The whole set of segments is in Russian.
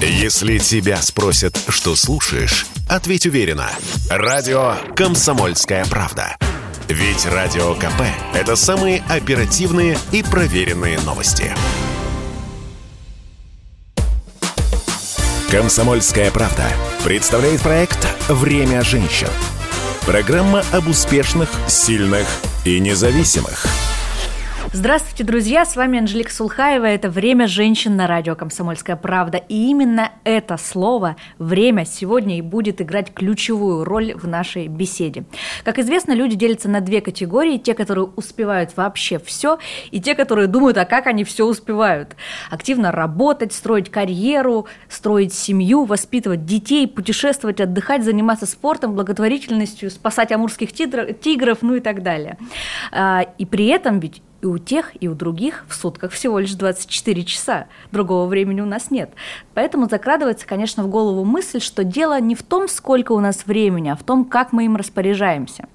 Если тебя спросят, что слушаешь, ответь уверенно. Радио «Комсомольская правда». Ведь Радио КП – это самые оперативные и проверенные новости. «Комсомольская правда» представляет проект «Время женщин». Программа об успешных, сильных и независимых – Здравствуйте, друзья! С вами Анжелика Сулхаева. Это «Время женщин» на радио «Комсомольская правда». И именно это слово «время» сегодня и будет играть ключевую роль в нашей беседе. Как известно, люди делятся на две категории. Те, которые успевают вообще все, и те, которые думают, а как они все успевают. Активно работать, строить карьеру, строить семью, воспитывать детей, путешествовать, отдыхать, заниматься спортом, благотворительностью, спасать амурских тигров, ну и так далее. А, и при этом ведь и у тех, и у других в сутках всего лишь 24 часа. Другого времени у нас нет. Поэтому закрадывается, конечно, в голову мысль, что дело не в том, сколько у нас времени, а в том, как мы им распоряжаемся.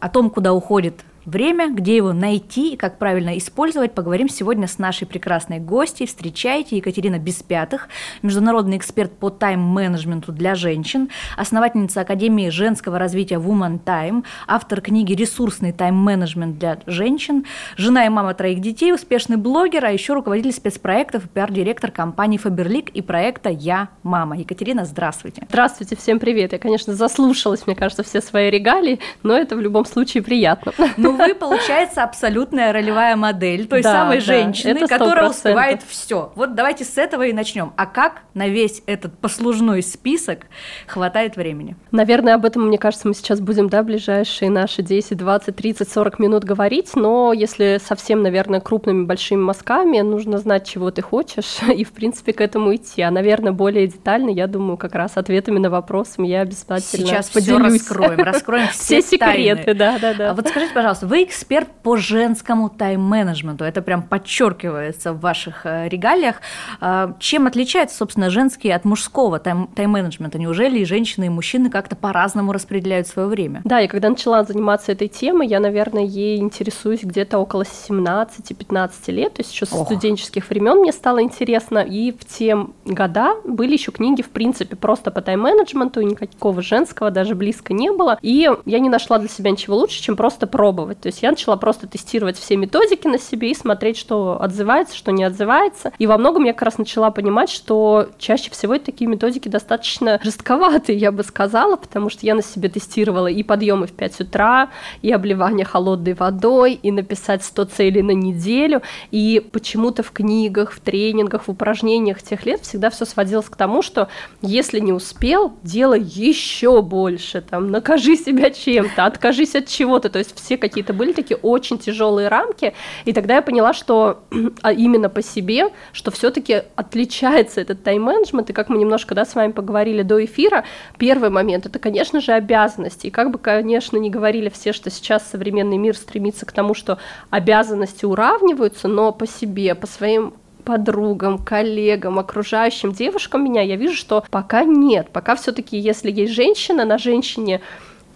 О том, куда уходит время, где его найти и как правильно использовать, поговорим сегодня с нашей прекрасной гостьей. Встречайте Екатерина Беспятых, международный эксперт по тайм-менеджменту для женщин, основательница Академии женского развития Woman Time, автор книги «Ресурсный тайм-менеджмент для женщин», жена и мама троих детей, успешный блогер, а еще руководитель спецпроектов и пиар-директор компании Faberlic и проекта «Я мама». Екатерина, здравствуйте. Здравствуйте, всем привет. Я, конечно, заслушалась, мне кажется, все свои регалии, но это в любом случае приятно. Ну, вы, получается, абсолютная ролевая модель той да, самой да, женщины, которая успевает все. Вот давайте с этого и начнем. А как на весь этот послужной список хватает времени? Наверное, об этом, мне кажется, мы сейчас будем, да, ближайшие наши 10, 20, 30, 40 минут говорить, но если совсем, наверное, крупными большими мазками, нужно знать, чего ты хочешь, и, в принципе, к этому идти. А, наверное, более детально, я думаю, как раз ответами на вопросы я обязательно Сейчас поделюсь. все раскроем, раскроем все, все секреты, да, да, да. А вот скажите, пожалуйста, вы эксперт по женскому тайм-менеджменту. Это прям подчеркивается в ваших э, регалиях. А, чем отличается, собственно, женский от мужского тайм-менеджмента? Неужели и женщины, и мужчины как-то по-разному распределяют свое время? Да, я когда начала заниматься этой темой, я, наверное, ей интересуюсь где-то около 17-15 лет, то есть еще со студенческих времен мне стало интересно, и в те года были еще книги, в принципе, просто по тайм-менеджменту, никакого женского даже близко не было, и я не нашла для себя ничего лучше, чем просто пробовать делать. То есть я начала просто тестировать все методики на себе и смотреть, что отзывается, что не отзывается. И во многом я как раз начала понимать, что чаще всего такие методики достаточно жестковатые, я бы сказала, потому что я на себе тестировала и подъемы в 5 утра, и обливание холодной водой, и написать 100 целей на неделю. И почему-то в книгах, в тренингах, в упражнениях тех лет всегда все сводилось к тому, что если не успел, делай еще больше, там, накажи себя чем-то, откажись от чего-то, то есть все какие-то были такие очень тяжелые рамки, и тогда я поняла, что а именно по себе, что все-таки отличается этот тайм-менеджмент, и как мы немножко, да, с вами поговорили до эфира, первый момент, это, конечно же, обязанности, и как бы, конечно, не говорили все, что сейчас современный мир стремится к тому, что обязанности уравниваются, но по себе, по своим подругам, коллегам, окружающим девушкам меня, я вижу, что пока нет, пока все-таки, если есть женщина, на женщине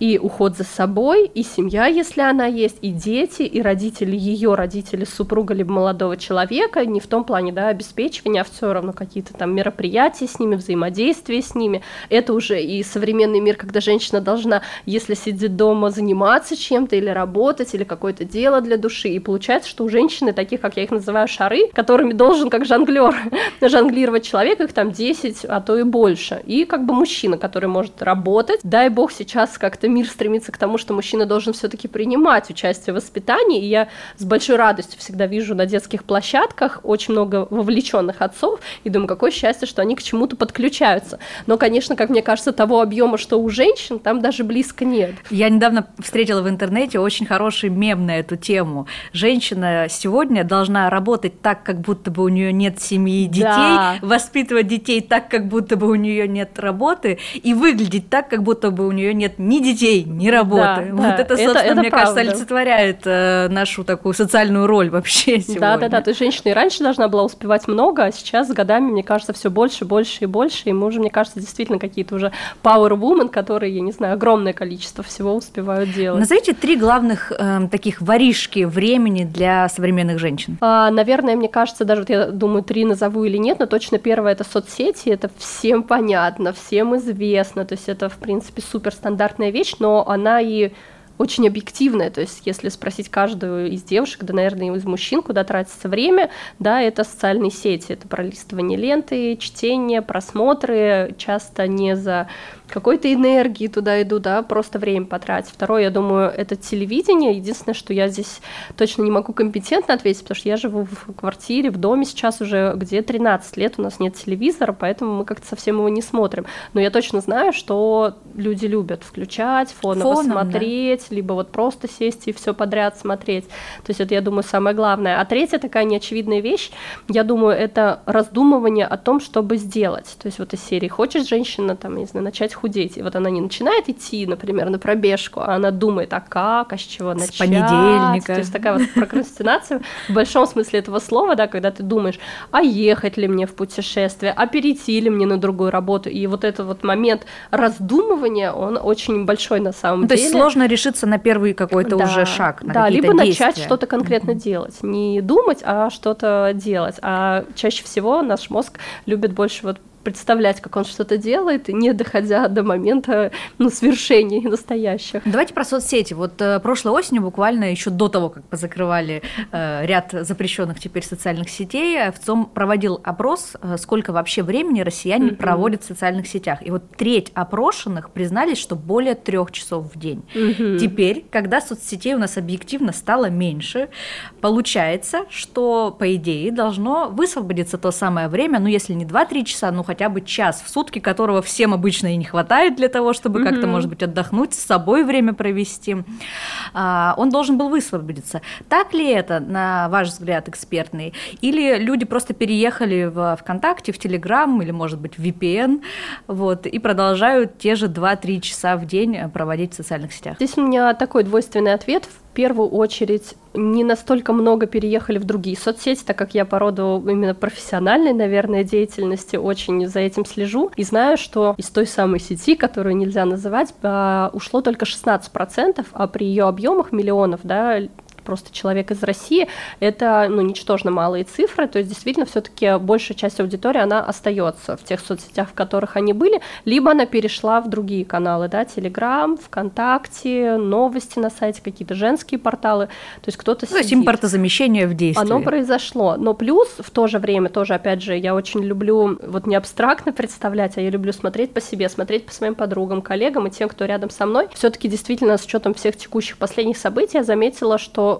и уход за собой, и семья, если она есть, и дети, и родители, ее родители, супруга либо молодого человека, не в том плане, да, обеспечивания, а все равно какие-то там мероприятия с ними, взаимодействие с ними. Это уже и современный мир, когда женщина должна, если сидит дома, заниматься чем-то или работать, или какое-то дело для души. И получается, что у женщины, таких, как я их называю, шары, которыми должен, как жонглер, жонглировать человек, их там 10, а то и больше. И как бы мужчина, который может работать. Дай бог сейчас как-то мир стремится к тому, что мужчина должен все-таки принимать участие в воспитании, и я с большой радостью всегда вижу на детских площадках очень много вовлеченных отцов, и думаю, какое счастье, что они к чему-то подключаются. Но, конечно, как мне кажется, того объема, что у женщин, там даже близко нет. Я недавно встретила в интернете очень хороший мем на эту тему. Женщина сегодня должна работать так, как будто бы у нее нет семьи и детей, да. воспитывать детей так, как будто бы у нее нет работы, и выглядеть так, как будто бы у нее нет ни детей, детей, ни работы. Да, вот да. это, собственно, это, это мне правда. кажется, олицетворяет э, нашу такую социальную роль вообще сегодня. Да, да, да. То есть женщина и раньше должна была успевать много, а сейчас с годами, мне кажется, все больше, больше и больше. И мы уже, мне кажется, действительно какие-то уже power woman, которые, я не знаю, огромное количество всего успевают делать. Назовите три главных э, таких воришки времени для современных женщин. А, наверное, мне кажется, даже вот я думаю, три назову или нет, но точно первое это соцсети, это всем понятно, всем известно, то есть это, в принципе, суперстандартная вещь, но она и очень объективная, то есть если спросить каждую из девушек, да, наверное, из мужчин, куда тратится время, да, это социальные сети, это пролистывание ленты, чтение, просмотры, часто не за какой-то энергии туда иду, да, просто время потратить. Второе, я думаю, это телевидение. Единственное, что я здесь точно не могу компетентно ответить, потому что я живу в квартире, в доме сейчас уже где 13 лет, у нас нет телевизора, поэтому мы как-то совсем его не смотрим. Но я точно знаю, что люди любят включать, фоново Фоном, смотреть, да. либо вот просто сесть и все подряд смотреть. То есть это, я думаю, самое главное. А третья такая неочевидная вещь, я думаю, это раздумывание о том, чтобы сделать. То есть вот из серии «Хочешь женщина, там, не знаю, начать худеть. И вот она не начинает идти, например, на пробежку, а она думает, а как, а с чего начать. С понедельника. То есть такая вот прокрастинация в большом смысле этого слова, да, когда ты думаешь, а ехать ли мне в путешествие, а перейти ли мне на другую работу. И вот этот вот момент раздумывания, он очень большой на самом ну, деле. То есть сложно решиться на первый какой-то да, уже шаг, на Да, либо действия. начать что-то конкретно делать. Не думать, а что-то делать. А чаще всего наш мозг любит больше вот представлять, как он что-то делает, не доходя до момента ну, свершений настоящих. Давайте про соцсети. Вот э, прошлой осенью, буквально еще до того, как позакрывали э, ряд запрещенных теперь социальных сетей, э, ВЦОМ проводил опрос, э, сколько вообще времени россияне mm-hmm. проводят в социальных сетях. И вот треть опрошенных признались, что более трех часов в день. Mm-hmm. Теперь, когда соцсетей у нас объективно стало меньше, получается, что, по идее, должно высвободиться то самое время, ну, если не 2-3 часа, ну, хотя бы час в сутки, которого всем обычно и не хватает для того, чтобы mm-hmm. как-то, может быть, отдохнуть, с собой время провести, а, он должен был высвободиться. Так ли это, на ваш взгляд, экспертный? Или люди просто переехали в ВКонтакте, в Телеграм или, может быть, в VPN, вот, и продолжают те же 2-3 часа в день проводить в социальных сетях? Здесь у меня такой двойственный ответ. В первую очередь не настолько много переехали в другие соцсети, так как я по роду именно профессиональной, наверное, деятельности очень за этим слежу. И знаю, что из той самой сети, которую нельзя называть, а, ушло только 16%, а при ее объемах миллионов, да, просто человек из России, это ну, ничтожно малые цифры, то есть действительно все-таки большая часть аудитории, она остается в тех соцсетях, в которых они были, либо она перешла в другие каналы, да, Телеграм, ВКонтакте, новости на сайте, какие-то женские порталы, то есть кто-то То есть импортозамещение в действии. Оно произошло, но плюс в то же время, тоже, опять же, я очень люблю вот не абстрактно представлять, а я люблю смотреть по себе, смотреть по своим подругам, коллегам и тем, кто рядом со мной. Все-таки действительно с учетом всех текущих последних событий я заметила, что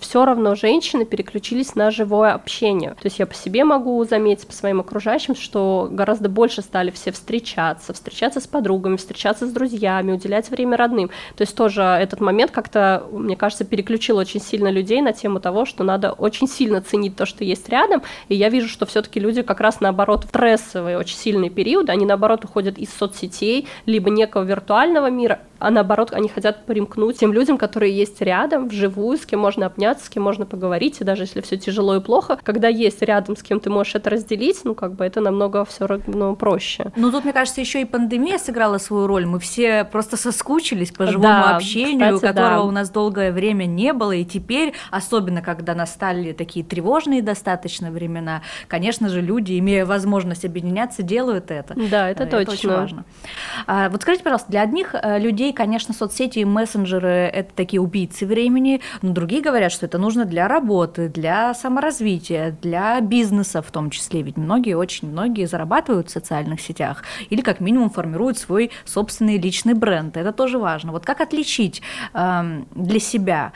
все равно женщины переключились на живое общение. То есть я по себе могу заметить, по своим окружающим, что гораздо больше стали все встречаться, встречаться с подругами, встречаться с друзьями, уделять время родным. То есть тоже этот момент как-то, мне кажется, переключил очень сильно людей на тему того, что надо очень сильно ценить то, что есть рядом. И я вижу, что все-таки люди как раз наоборот в стрессовые, очень сильные периоды, они наоборот уходят из соцсетей, либо некого виртуального мира, а наоборот они хотят примкнуть тем людям, которые есть рядом, вживую, с кем можно обняться, с кем можно поговорить, и даже если все тяжело и плохо, когда есть рядом, с кем ты можешь это разделить, ну, как бы это намного все равно проще. Ну, тут, мне кажется, еще и пандемия сыграла свою роль. Мы все просто соскучились по живому да, общению, кстати, которого да. у нас долгое время не было, и теперь, особенно когда настали такие тревожные достаточно времена, конечно же, люди, имея возможность объединяться, делают это. Да, это, это точно. очень важно. А, вот скажите, пожалуйста, для одних э, людей, конечно, соцсети и мессенджеры – это такие убийцы времени, но другие говорят, что это нужно для работы, для саморазвития, для бизнеса в том числе. Ведь многие, очень многие зарабатывают в социальных сетях или как минимум формируют свой собственный личный бренд. Это тоже важно. Вот как отличить э, для себя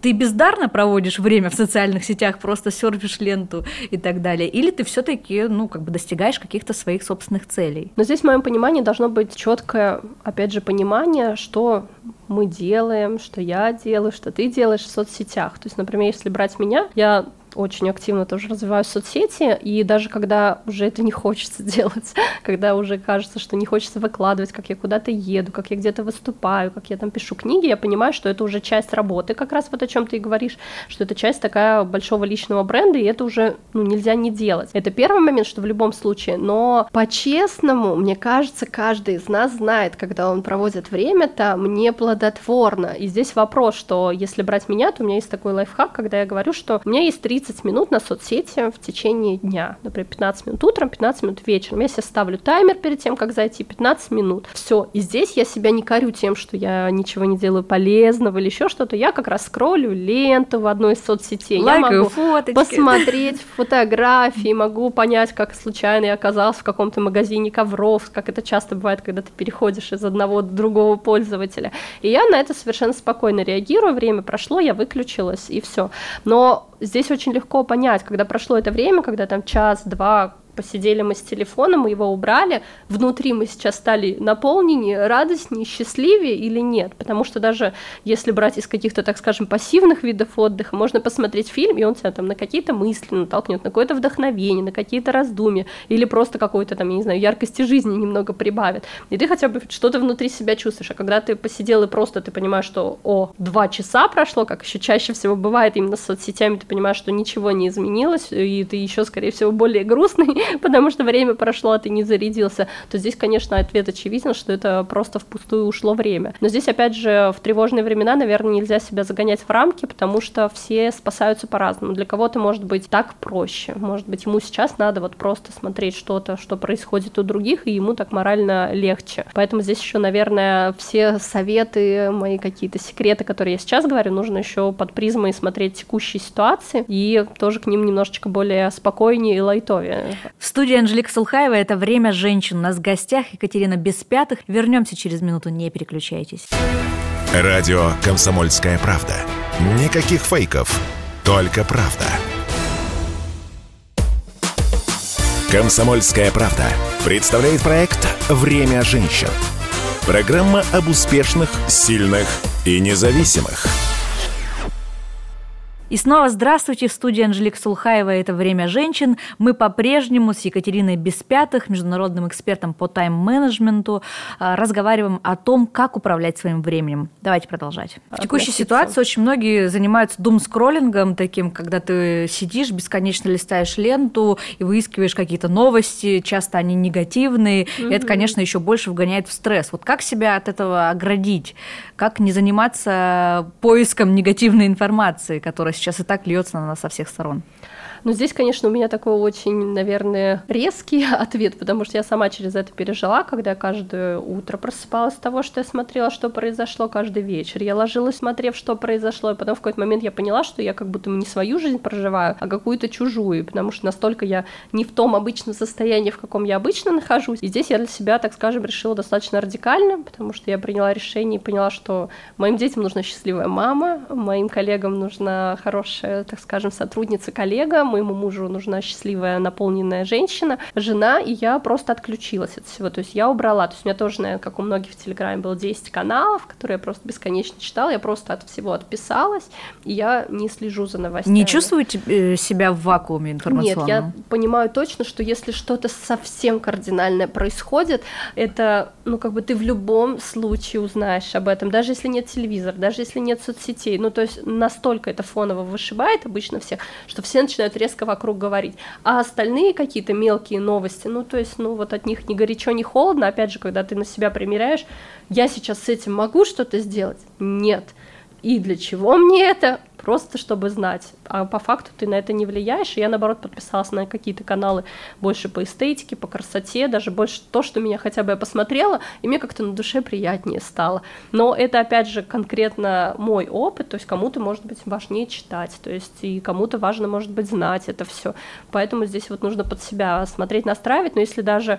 ты бездарно проводишь время в социальных сетях, просто серфишь ленту и так далее, или ты все-таки, ну, как бы достигаешь каких-то своих собственных целей. Но здесь, в моем понимании, должно быть четкое, опять же, понимание, что мы делаем, что я делаю, что ты делаешь в соцсетях. То есть, например, если брать меня, я очень активно тоже развиваю соцсети, и даже когда уже это не хочется делать, когда уже кажется, что не хочется выкладывать, как я куда-то еду, как я где-то выступаю, как я там пишу книги, я понимаю, что это уже часть работы, как раз вот о чем ты и говоришь, что это часть такая большого личного бренда, и это уже ну, нельзя не делать. Это первый момент, что в любом случае, но по-честному, мне кажется, каждый из нас знает, когда он проводит время там неплодотворно. И здесь вопрос, что если брать меня, то у меня есть такой лайфхак, когда я говорю, что у меня есть 30 минут на соцсети в течение дня. Например, 15 минут утром, 15 минут вечером. Я себе ставлю таймер перед тем, как зайти, 15 минут. Все. И здесь я себя не корю тем, что я ничего не делаю полезного или еще что-то. Я как раз скроллю ленту в одной из соцсетей. Лайкаю я могу фоточки. посмотреть фотографии, могу понять, как случайно я оказался в каком-то магазине ковров, как это часто бывает, когда ты переходишь из одного до другого пользователя. И я на это совершенно спокойно реагирую. Время прошло, я выключилась, и все. Но здесь очень легко понять, когда прошло это время, когда там час-два посидели мы с телефоном, мы его убрали, внутри мы сейчас стали наполненнее, радостнее, счастливее или нет? Потому что даже если брать из каких-то, так скажем, пассивных видов отдыха, можно посмотреть фильм, и он тебя там на какие-то мысли натолкнет, на какое-то вдохновение, на какие-то раздумья, или просто какой-то там, я не знаю, яркости жизни немного прибавит. И ты хотя бы что-то внутри себя чувствуешь. А когда ты посидел и просто ты понимаешь, что, о, два часа прошло, как еще чаще всего бывает именно с соцсетями, ты понимаешь, что ничего не изменилось, и ты еще, скорее всего, более грустный, потому что время прошло, а ты не зарядился, то здесь, конечно, ответ очевиден, что это просто впустую ушло время. Но здесь, опять же, в тревожные времена, наверное, нельзя себя загонять в рамки, потому что все спасаются по-разному. Для кого-то может быть так проще, может быть, ему сейчас надо вот просто смотреть что-то, что происходит у других, и ему так морально легче. Поэтому здесь еще, наверное, все советы, мои какие-то секреты, которые я сейчас говорю, нужно еще под призмой смотреть текущие ситуации и тоже к ним немножечко более спокойнее и лайтовее. В студии Анжелика Сулхаева «Это время женщин». У нас в гостях Екатерина Беспятых. Вернемся через минуту, не переключайтесь. Радио «Комсомольская правда». Никаких фейков, только правда. «Комсомольская правда» представляет проект «Время женщин». Программа об успешных, сильных и независимых – и снова здравствуйте, в студии Анжелика Сулхаева «Это время женщин». Мы по-прежнему с Екатериной Беспятых, международным экспертом по тайм-менеджменту, а, разговариваем о том, как управлять своим временем. Давайте продолжать. В текущей ситуации очень многие занимаются дум-скроллингом таким, когда ты сидишь, бесконечно листаешь ленту и выискиваешь какие-то новости, часто они негативные, mm-hmm. и это, конечно, еще больше вгоняет в стресс. Вот как себя от этого оградить? Как не заниматься поиском негативной информации, которая сейчас и так льется на нас со всех сторон. Но здесь, конечно, у меня такой очень, наверное, резкий ответ, потому что я сама через это пережила, когда я каждое утро просыпалась с того, что я смотрела, что произошло каждый вечер. Я ложилась, смотрев, что произошло, и потом в какой-то момент я поняла, что я как будто не свою жизнь проживаю, а какую-то чужую, потому что настолько я не в том обычном состоянии, в каком я обычно нахожусь. И здесь я для себя, так скажем, решила достаточно радикально, потому что я приняла решение и поняла, что моим детям нужна счастливая мама, моим коллегам нужна хорошая, так скажем, сотрудница, коллега, моему мужу нужна счастливая, наполненная женщина, жена, и я просто отключилась от всего, то есть я убрала, то есть у меня тоже, наверное, как у многих в Телеграме было 10 каналов, которые я просто бесконечно читала, я просто от всего отписалась, и я не слежу за новостями. Не чувствуете э, себя в вакууме информационном? Нет, я понимаю точно, что если что-то совсем кардинальное происходит, это, ну, как бы ты в любом случае узнаешь об этом, даже если нет телевизора, даже если нет соцсетей, ну, то есть настолько это фоново вышибает обычно всех, что все начинают резко вокруг говорить. А остальные какие-то мелкие новости, ну, то есть, ну, вот от них ни горячо, ни холодно, опять же, когда ты на себя примеряешь, я сейчас с этим могу что-то сделать? Нет. И для чего мне это? Просто чтобы знать. А по факту ты на это не влияешь. И я, наоборот, подписалась на какие-то каналы больше по эстетике, по красоте, даже больше то, что меня хотя бы я посмотрела, и мне как-то на душе приятнее стало. Но это, опять же, конкретно мой опыт, то есть кому-то, может быть, важнее читать, то есть и кому-то важно, может быть, знать это все. Поэтому здесь вот нужно под себя смотреть, настраивать, но если даже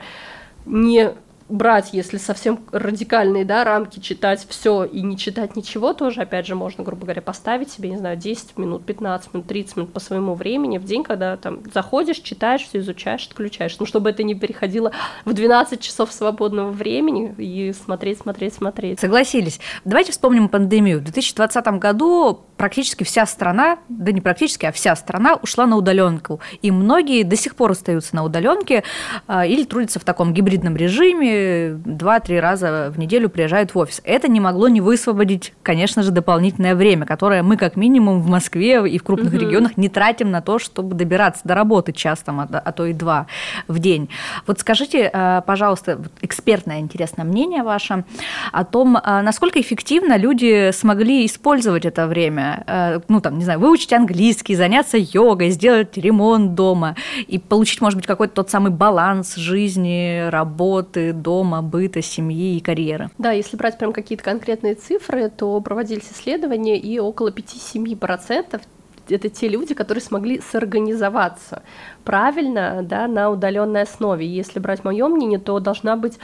не брать, если совсем радикальные да, рамки, читать все и не читать ничего, тоже, опять же, можно, грубо говоря, поставить себе, не знаю, 10 минут, 15 минут, 30 минут по своему времени в день, когда там заходишь, читаешь, все изучаешь, отключаешь, ну, чтобы это не переходило в 12 часов свободного времени и смотреть, смотреть, смотреть. Согласились. Давайте вспомним пандемию. В 2020 году практически вся страна, да не практически, а вся страна ушла на удаленку. И многие до сих пор остаются на удаленке а, или трудятся в таком гибридном режиме, два-три раза в неделю приезжают в офис. Это не могло не высвободить, конечно же, дополнительное время, которое мы как минимум в Москве и в крупных угу. регионах не тратим на то, чтобы добираться до работы час, там, а, а то и два в день. Вот скажите, а, пожалуйста, экспертное интересное мнение ваше о том, а, насколько эффективно люди смогли использовать это время, э, ну, там, не знаю, выучить английский, заняться йогой, сделать ремонт дома и получить, может быть, какой-то тот самый баланс жизни, работы, дома, быта, семьи и карьеры. Да, если брать прям какие-то конкретные цифры, то проводились исследования, и около 5-7% это те люди, которые смогли сорганизоваться правильно, да, на удаленной основе. Если брать мое мнение, то должна быть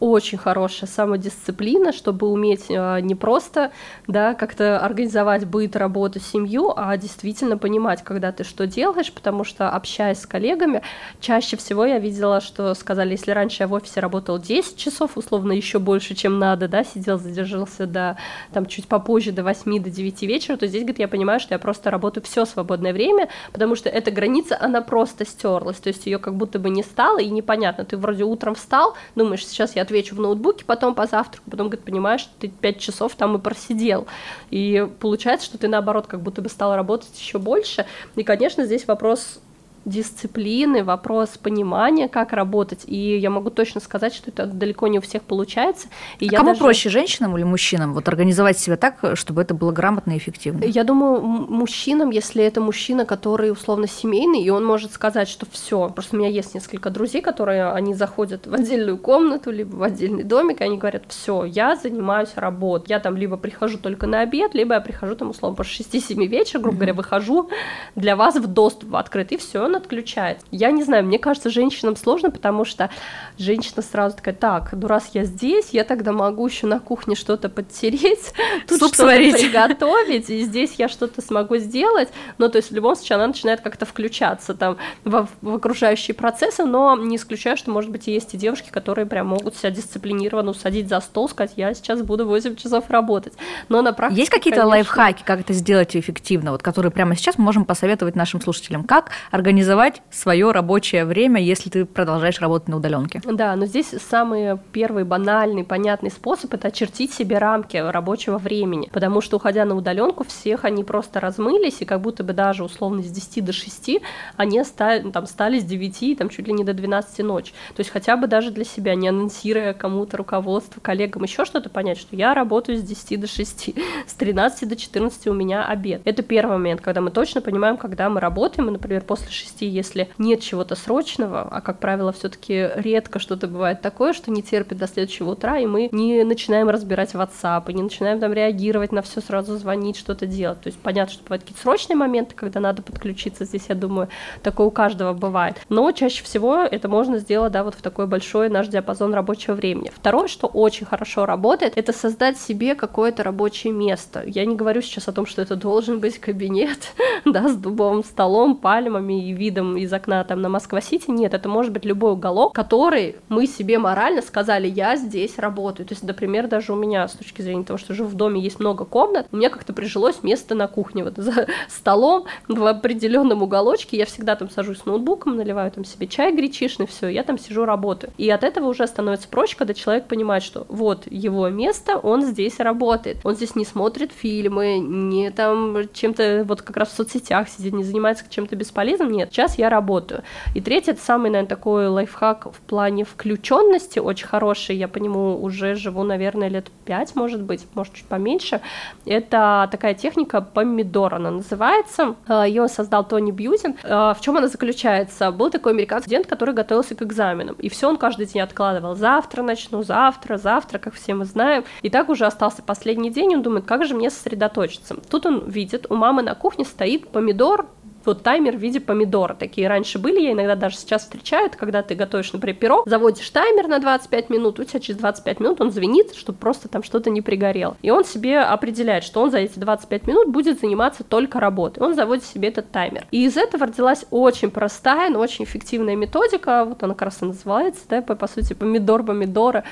очень хорошая самодисциплина, чтобы уметь э, не просто да, как-то организовать быт, работу, семью, а действительно понимать, когда ты что делаешь, потому что общаясь с коллегами, чаще всего я видела, что сказали, если раньше я в офисе работал 10 часов, условно еще больше, чем надо, да, сидел, задержался до там чуть попозже, до 8, до 9 вечера, то здесь, говорит, я понимаю, что я просто работаю все свободное время, потому что эта граница, она просто стерлась, то есть ее как будто бы не стало, и непонятно, ты вроде утром встал, думаешь, сейчас я отвечу в ноутбуке, потом по завтраку, потом, говорит, понимаешь, что ты пять часов там и просидел. И получается, что ты, наоборот, как будто бы стал работать еще больше. И, конечно, здесь вопрос дисциплины, вопрос понимания, как работать. И я могу точно сказать, что это далеко не у всех получается. И а кому даже... проще, женщинам или мужчинам, вот организовать себя так, чтобы это было грамотно и эффективно? Я думаю, мужчинам, если это мужчина, который условно семейный, и он может сказать, что все. Просто у меня есть несколько друзей, которые они заходят в отдельную комнату, либо в отдельный домик, и они говорят, все, я занимаюсь работой. Я там либо прихожу только на обед, либо я прихожу там условно по 6-7 вечера, грубо говоря, выхожу для вас в доступ открыт, и все, отключается. Я не знаю, мне кажется, женщинам сложно, потому что женщина сразу такая, так, ну раз я здесь, я тогда могу еще на кухне что-то подтереть, тут Суп что-то приготовить, и здесь я что-то смогу сделать. Ну, то есть в любом случае она начинает как-то включаться там в, в окружающие процессы, но не исключаю, что, может быть, и есть и девушки, которые прям могут себя дисциплинированно усадить за стол, сказать, я сейчас буду 8 часов работать. Но на практике, Есть какие-то конечно... лайфхаки, как это сделать эффективно, вот, которые прямо сейчас мы можем посоветовать нашим слушателям, как организовать организовать свое рабочее время, если ты продолжаешь работать на удаленке. Да, но здесь самый первый банальный, понятный способ это очертить себе рамки рабочего времени, потому что уходя на удаленку, всех они просто размылись, и как будто бы даже условно с 10 до 6 они стали, там, стали с 9, там, чуть ли не до 12 ночи. То есть хотя бы даже для себя, не анонсируя кому-то, руководству, коллегам, еще что-то понять, что я работаю с 10 до 6, с 13 до 14 у меня обед. Это первый момент, когда мы точно понимаем, когда мы работаем, и, например, после 6 вести, если нет чего-то срочного, а, как правило, все таки редко что-то бывает такое, что не терпит до следующего утра, и мы не начинаем разбирать WhatsApp, и не начинаем там реагировать на все сразу звонить, что-то делать. То есть понятно, что бывают какие-то срочные моменты, когда надо подключиться, здесь, я думаю, такое у каждого бывает. Но чаще всего это можно сделать, да, вот в такой большой наш диапазон рабочего времени. Второе, что очень хорошо работает, это создать себе какое-то рабочее место. Я не говорю сейчас о том, что это должен быть кабинет, да, с дубовым столом, пальмами и видом из окна там на Москва-Сити, нет, это может быть любой уголок, который мы себе морально сказали, я здесь работаю. То есть, например, даже у меня с точки зрения того, что живу в доме, есть много комнат, у меня как-то прижилось место на кухне, вот за столом в определенном уголочке, я всегда там сажусь с ноутбуком, наливаю там себе чай гречишный, все, я там сижу, работаю. И от этого уже становится проще, когда человек понимает, что вот его место, он здесь работает, он здесь не смотрит фильмы, не там чем-то вот как раз в соцсетях сидит, не занимается чем-то бесполезным, нет, сейчас я работаю. И третий, это самый, наверное, такой лайфхак в плане включенности, очень хороший, я по нему уже живу, наверное, лет пять, может быть, может, чуть поменьше. Это такая техника помидор, она называется. А, Ее создал Тони Бьюзин. А, в чем она заключается? Был такой американский студент, который готовился к экзаменам, и все он каждый день откладывал. Завтра начну, завтра, завтра, как все мы знаем. И так уже остался последний день, он думает, как же мне сосредоточиться. Тут он видит, у мамы на кухне стоит помидор, вот таймер в виде помидора. Такие раньше были, я иногда даже сейчас встречаю, когда ты готовишь, например, пирог, заводишь таймер на 25 минут, у тебя через 25 минут он звенит, чтобы просто там что-то не пригорело. И он себе определяет, что он за эти 25 минут будет заниматься только работой. Он заводит себе этот таймер. И из этого родилась очень простая, но очень эффективная методика, вот она как раз и называется, да, по, по сути, помидор помидора.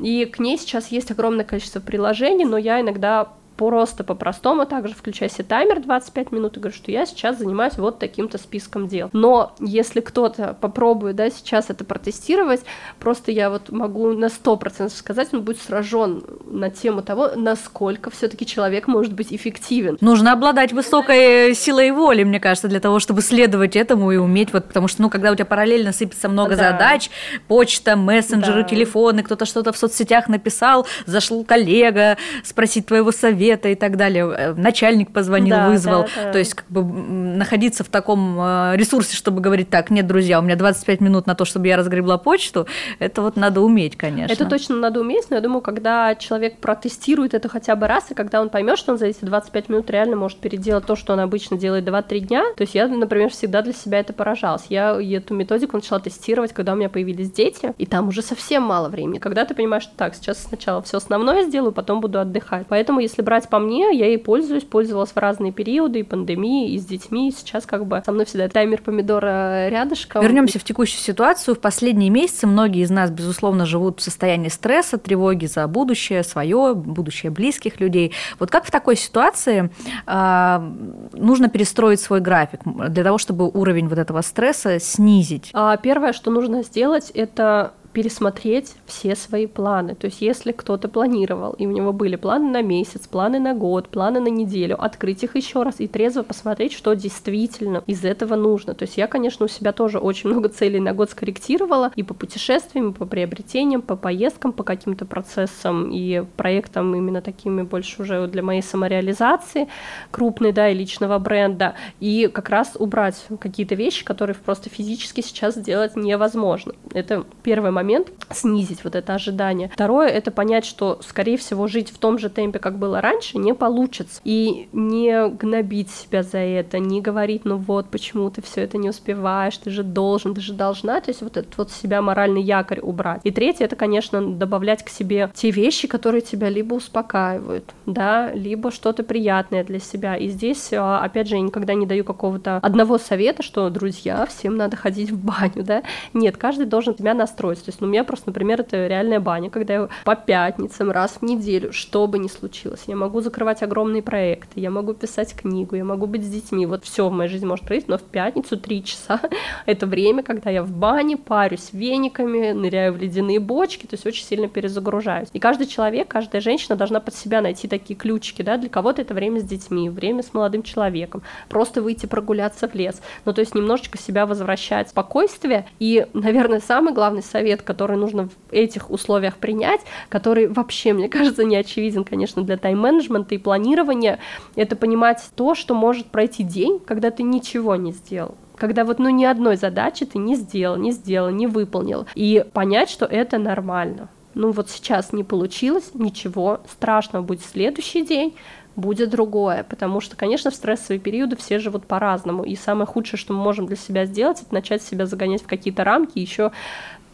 И к ней сейчас есть огромное количество приложений, но я иногда просто по-простому также включай себе таймер 25 минут и говорю, что я сейчас занимаюсь вот таким-то списком дел. Но если кто-то попробует, да, сейчас это протестировать, просто я вот могу на 100% сказать, он будет сражен на тему того, насколько все-таки человек может быть эффективен. Нужно обладать высокой силой воли, мне кажется, для того, чтобы следовать этому и уметь, вот, потому что, ну, когда у тебя параллельно сыпется много да. задач, почта, мессенджеры, да. телефоны, кто-то что-то в соцсетях написал, зашел коллега спросить твоего совета и так далее, э, начальник позвонил, да, вызвал, да, да. то есть как бы находиться в таком э, ресурсе, чтобы говорить, так, нет, друзья, у меня 25 минут на то, чтобы я разгребла почту, это вот надо уметь, конечно. Это точно надо уметь, но я думаю, когда человек протестирует это хотя бы раз, и когда он поймет, что он за эти 25 минут реально может переделать то, что он обычно делает 2-3 дня, то есть я, например, всегда для себя это поражалась. Я эту методику начала тестировать, когда у меня появились дети, и там уже совсем мало времени. Когда ты понимаешь, что так, сейчас сначала все основное сделаю, потом буду отдыхать. Поэтому, если брать по мне, я ей пользуюсь, пользовалась в разные периоды, и пандемии, и с детьми, и сейчас как бы со мной всегда таймер помидора рядышком. Вернемся в текущую ситуацию. В последние месяцы многие из нас, безусловно, живут в состоянии стресса, тревоги за будущее свое, будущее близких людей. Вот как в такой ситуации э, нужно перестроить свой график для того, чтобы уровень вот этого стресса снизить? А, первое, что нужно сделать, это пересмотреть все свои планы. То есть если кто-то планировал, и у него были планы на месяц, планы на год, планы на неделю, открыть их еще раз и трезво посмотреть, что действительно из этого нужно. То есть я, конечно, у себя тоже очень много целей на год скорректировала и по путешествиям, и по приобретениям, по поездкам, по каким-то процессам и проектам именно такими больше уже для моей самореализации крупной, да, и личного бренда. И как раз убрать какие-то вещи, которые просто физически сейчас сделать невозможно. Это первый момент момент снизить вот это ожидание. Второе — это понять, что, скорее всего, жить в том же темпе, как было раньше, не получится. И не гнобить себя за это, не говорить, ну вот, почему ты все это не успеваешь, ты же должен, ты же должна, то есть вот этот вот себя моральный якорь убрать. И третье — это, конечно, добавлять к себе те вещи, которые тебя либо успокаивают, да, либо что-то приятное для себя. И здесь, а, опять же, я никогда не даю какого-то одного совета, что, друзья, всем надо ходить в баню, да. Нет, каждый должен себя настроить. То есть, ну, у меня просто, например, это реальная баня, когда я по пятницам раз в неделю, что бы ни случилось, я могу закрывать огромные проекты, я могу писать книгу, я могу быть с детьми, вот все в моей жизни может происходить, но в пятницу три часа — это время, когда я в бане парюсь вениками, ныряю в ледяные бочки, то есть очень сильно перезагружаюсь. И каждый человек, каждая женщина должна под себя найти такие ключики, да, для кого-то это время с детьми, время с молодым человеком, просто выйти прогуляться в лес, ну, то есть немножечко себя возвращать спокойствие, и, наверное, самый главный совет, который нужно в этих условиях принять, который вообще, мне кажется, не очевиден, конечно, для тайм-менеджмента и планирования, это понимать то, что может пройти день, когда ты ничего не сделал. Когда вот ну ни одной задачи ты не сделал, не сделал, не выполнил, и понять, что это нормально. Ну вот сейчас не получилось, ничего страшного будет следующий день, будет другое, потому что, конечно, в стрессовые периоды все живут по-разному, и самое худшее, что мы можем для себя сделать, это начать себя загонять в какие-то рамки, еще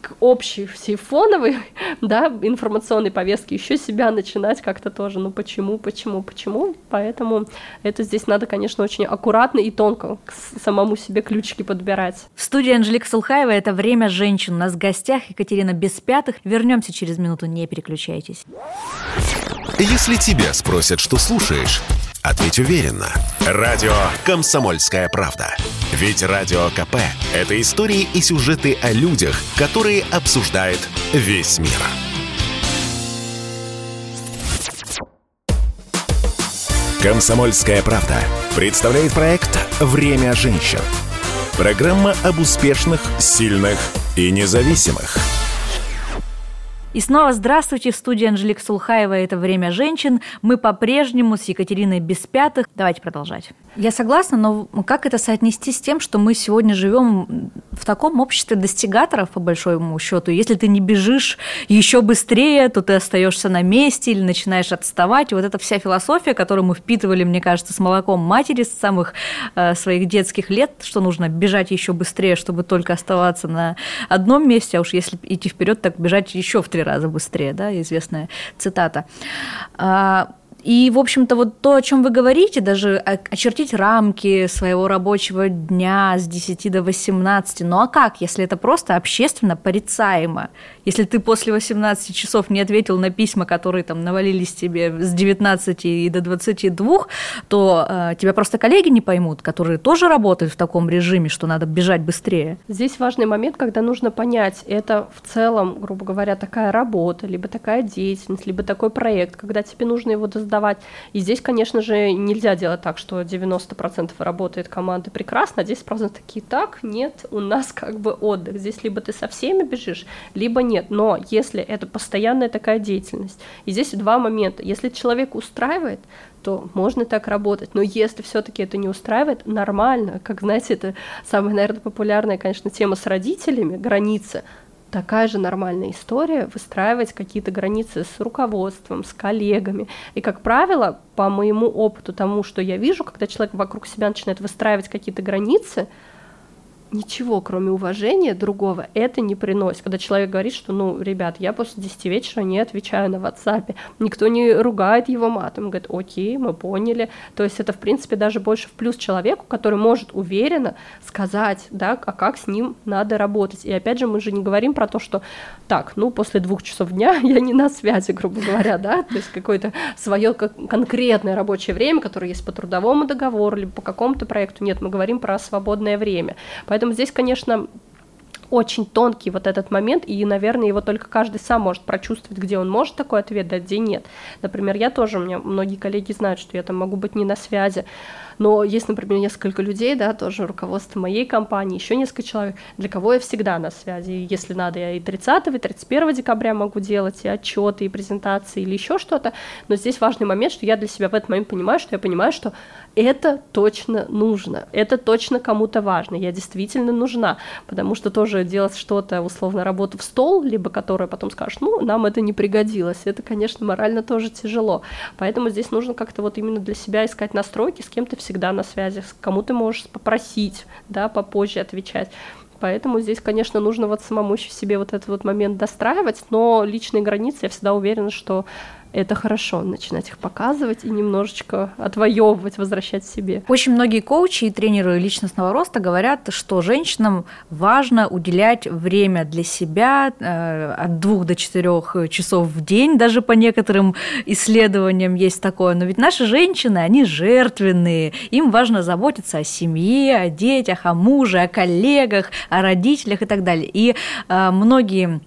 к общей всей фоновой, да, информационной повестке еще себя начинать как-то тоже, ну почему, почему, почему, поэтому это здесь надо, конечно, очень аккуратно и тонко к самому себе ключики подбирать. В студии Анжелика Сулхаева это «Время женщин». У нас в гостях Екатерина Беспятых. Вернемся через минуту, не переключайтесь. Если тебя спросят, что слушаешь, Ответь уверенно. Радио «Комсомольская правда». Ведь Радио КП – это истории и сюжеты о людях, которые обсуждает весь мир. «Комсомольская правда» представляет проект «Время женщин». Программа об успешных, сильных и независимых – и снова здравствуйте, в студии Анжелика Сулхаева «Это время женщин». Мы по-прежнему с Екатериной Беспятых. Давайте продолжать. Я согласна, но как это соотнести с тем, что мы сегодня живем в таком обществе достигаторов, по большому счету? Если ты не бежишь еще быстрее, то ты остаешься на месте или начинаешь отставать. Вот эта вся философия, которую мы впитывали, мне кажется, с молоком матери с самых э, своих детских лет, что нужно бежать еще быстрее, чтобы только оставаться на одном месте, а уж если идти вперед, так бежать еще в три раза быстрее, да, известная цитата. А, И, в общем-то, вот то, о чем вы говорите, даже очертить рамки своего рабочего дня с 10 до 18, ну а как, если это просто общественно порицаемо? Если ты после 18 часов не ответил на письма, которые там навалились тебе с 19 и до 22, то э, тебя просто коллеги не поймут, которые тоже работают в таком режиме, что надо бежать быстрее. Здесь важный момент, когда нужно понять, это в целом, грубо говоря, такая работа, либо такая деятельность, либо такой проект, когда тебе нужно его создавать. И здесь, конечно же, нельзя делать так, что 90% работает команда прекрасно, а 10% такие, так, нет, у нас как бы отдых. Здесь либо ты со всеми бежишь, либо нет. Но если это постоянная такая деятельность, и здесь два момента. Если человек устраивает, то можно так работать. Но если все-таки это не устраивает, нормально. Как знаете, это самая, наверное, популярная, конечно, тема с родителями, границы такая же нормальная история выстраивать какие-то границы с руководством, с коллегами. И, как правило, по моему опыту, тому, что я вижу, когда человек вокруг себя начинает выстраивать какие-то границы, ничего, кроме уважения другого, это не приносит. Когда человек говорит, что, ну, ребят, я после 10 вечера не отвечаю на WhatsApp, никто не ругает его матом, говорит, окей, мы поняли. То есть это, в принципе, даже больше в плюс человеку, который может уверенно сказать, да, а как с ним надо работать. И опять же, мы же не говорим про то, что, так, ну, после двух часов дня я не на связи, грубо говоря, да, то есть какое-то свое конкретное рабочее время, которое есть по трудовому договору, либо по какому-то проекту. Нет, мы говорим про свободное время. Поэтому Поэтому здесь, конечно, очень тонкий вот этот момент, и, наверное, его только каждый сам может прочувствовать, где он может такой ответ дать, где нет. Например, я тоже, у меня многие коллеги знают, что я там могу быть не на связи, но есть, например, несколько людей, да, тоже руководство моей компании, еще несколько человек, для кого я всегда на связи. если надо, я и 30 и 31 декабря могу делать и отчеты, и презентации, или еще что-то. Но здесь важный момент, что я для себя в этот момент понимаю, что я понимаю, что это точно нужно, это точно кому-то важно, я действительно нужна, потому что тоже делать что-то, условно, работу в стол, либо которая потом скажешь, ну, нам это не пригодилось, это, конечно, морально тоже тяжело, поэтому здесь нужно как-то вот именно для себя искать настройки, с кем ты всегда на связи, кому ты можешь попросить, да, попозже отвечать. Поэтому здесь, конечно, нужно вот самому себе вот этот вот момент достраивать, но личные границы, я всегда уверена, что это хорошо, начинать их показывать и немножечко отвоевывать, возвращать себе. Очень многие коучи и тренеры личностного роста говорят, что женщинам важно уделять время для себя э, от двух до четырех часов в день, даже по некоторым исследованиям есть такое. Но ведь наши женщины, они жертвенные, им важно заботиться о семье, о детях, о муже, о коллегах, о родителях и так далее. И э, многие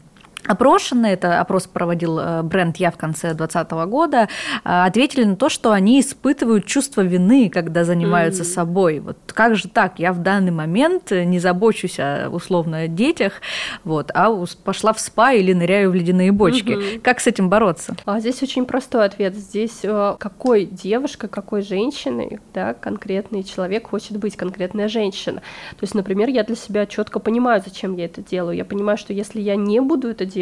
Опрошенные, это опрос проводил э, бренд Я в конце 2020 года, э, ответили на то, что они испытывают чувство вины, когда занимаются mm-hmm. собой. Вот как же так? Я в данный момент не забочусь о условно детях, вот, а пошла в спа или ныряю в ледяные бочки. Mm-hmm. Как с этим бороться? А здесь очень простой ответ. Здесь э, какой девушка, какой женщиной, да, конкретный человек хочет быть, конкретная женщина. То есть, например, я для себя четко понимаю, зачем я это делаю. Я понимаю, что если я не буду это делать.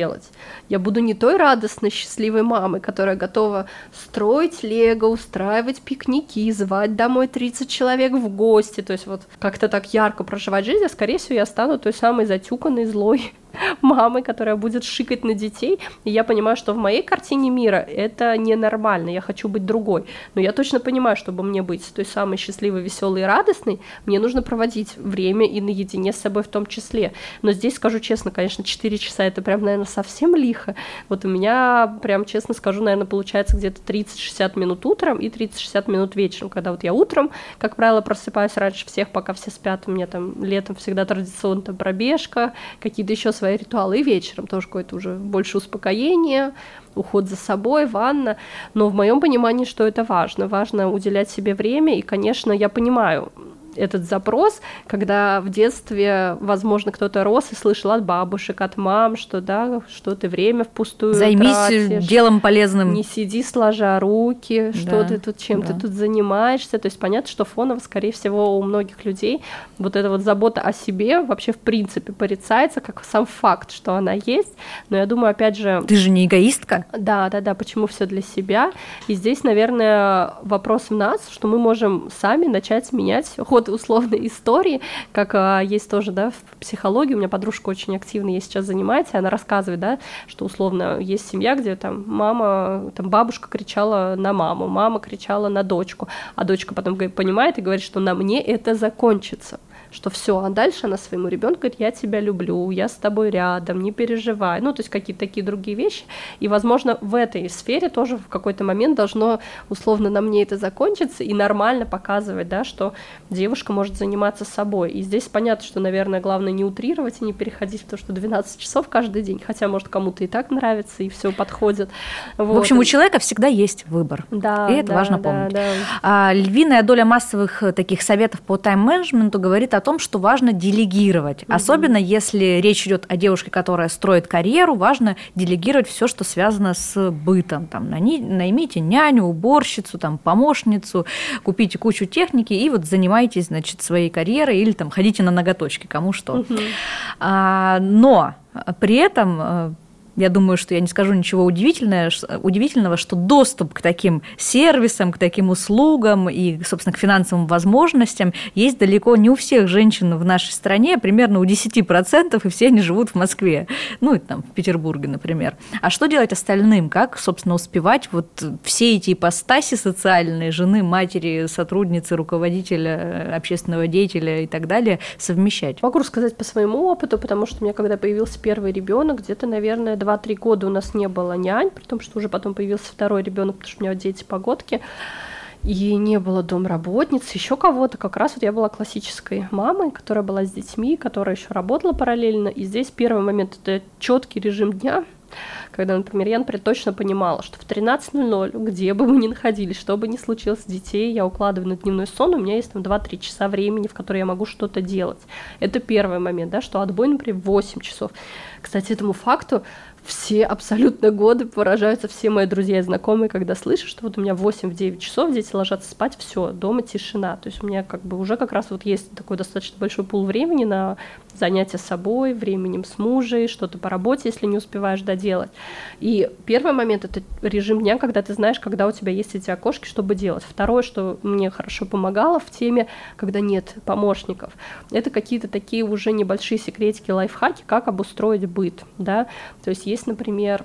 Я буду не той радостной, счастливой мамой, которая готова строить лего, устраивать пикники, звать домой 30 человек в гости, то есть вот как-то так ярко проживать жизнь, а скорее всего я стану той самой затюканной, злой мамой, которая будет шикать на детей, и я понимаю, что в моей картине мира это ненормально, я хочу быть другой, но я точно понимаю, чтобы мне быть той самой счастливой, веселой и радостной, мне нужно проводить время и наедине с собой в том числе, но здесь скажу честно, конечно, 4 часа это прям, наверное, совсем лихо, вот у меня, прям честно скажу, наверное, получается где-то 30-60 минут утром и 30-60 минут вечером, когда вот я утром, как правило, просыпаюсь раньше всех, пока все спят, у меня там летом всегда традиционно там пробежка, какие-то еще свои ритуалы, и вечером тоже какое-то уже больше успокоение, уход за собой, ванна, но в моем понимании, что это важно, важно уделять себе время, и, конечно, я понимаю, этот запрос, когда в детстве, возможно, кто-то рос и слышал от бабушек, от мам, что да, что ты время впустую Займись тратишь, делом полезным. Не сиди сложа руки, да, что ты тут, чем да. ты тут занимаешься. То есть понятно, что фоново, скорее всего, у многих людей вот эта вот забота о себе вообще в принципе порицается как сам факт, что она есть. Но я думаю, опять же... Ты же не эгоистка. Да, да, да, почему все для себя. И здесь, наверное, вопрос в нас, что мы можем сами начать менять ход от условной истории, как а, есть тоже, да, в психологии, у меня подружка очень активно ей сейчас занимается, она рассказывает, да, что условно есть семья, где там мама, там бабушка кричала на маму, мама кричала на дочку, а дочка потом понимает и говорит, что на мне это закончится что все, а дальше она своему ребенку говорит, я тебя люблю, я с тобой рядом, не переживай, ну, то есть какие-то такие другие вещи, и, возможно, в этой сфере тоже в какой-то момент должно условно на мне это закончиться и нормально показывать, да, что девушка может заниматься собой, и здесь понятно, что, наверное, главное не утрировать и не переходить в то, что 12 часов каждый день, хотя, может, кому-то и так нравится, и все подходит. Вот. В общем, у человека всегда есть выбор, да, и это да, важно да, помнить. Да. А, львиная доля массовых э, таких советов по тайм-менеджменту говорит о том, что важно делегировать. Mm-hmm. Особенно если речь идет о девушке, которая строит карьеру, важно делегировать все, что связано с бытом. Там, наймите няню, уборщицу, там, помощницу, купите кучу техники и вот занимайтесь значит, своей карьерой или там, ходите на ноготочки, кому что. Mm-hmm. А, но при этом э, я думаю, что я не скажу ничего удивительного, удивительного, что доступ к таким сервисам, к таким услугам и, собственно, к финансовым возможностям есть далеко не у всех женщин в нашей стране, примерно у 10%, и все они живут в Москве, ну, и там, в Петербурге, например. А что делать остальным? Как, собственно, успевать вот все эти ипостаси социальные, жены, матери, сотрудницы, руководителя, общественного деятеля и так далее совмещать? Могу рассказать по своему опыту, потому что у меня, когда появился первый ребенок, где-то, наверное, 2-3 года у нас не было нянь, при том, что уже потом появился второй ребенок, потому что у меня дети погодки, и не было домработниц, еще кого-то. Как раз вот я была классической мамой, которая была с детьми, которая еще работала параллельно. И здесь первый момент — это четкий режим дня, когда, например, я, например, точно понимала, что в 13.00, где бы мы ни находились, что бы ни случилось с детей, я укладываю на дневной сон, у меня есть там 2-3 часа времени, в которые я могу что-то делать. Это первый момент, да, что отбой, например, 8 часов. Кстати, этому факту все абсолютно годы поражаются все мои друзья и знакомые, когда слышат, что вот у меня 8-9 часов дети ложатся спать, все, дома тишина. То есть у меня как бы уже как раз вот есть такой достаточно большой пул времени на занятия собой, временем с мужей, что-то по работе, если не успеваешь доделать. И первый момент — это режим дня, когда ты знаешь, когда у тебя есть эти окошки, чтобы делать. Второе, что мне хорошо помогало в теме, когда нет помощников, это какие-то такие уже небольшие секретики, лайфхаки, как обустроить быт, да, то есть есть, например,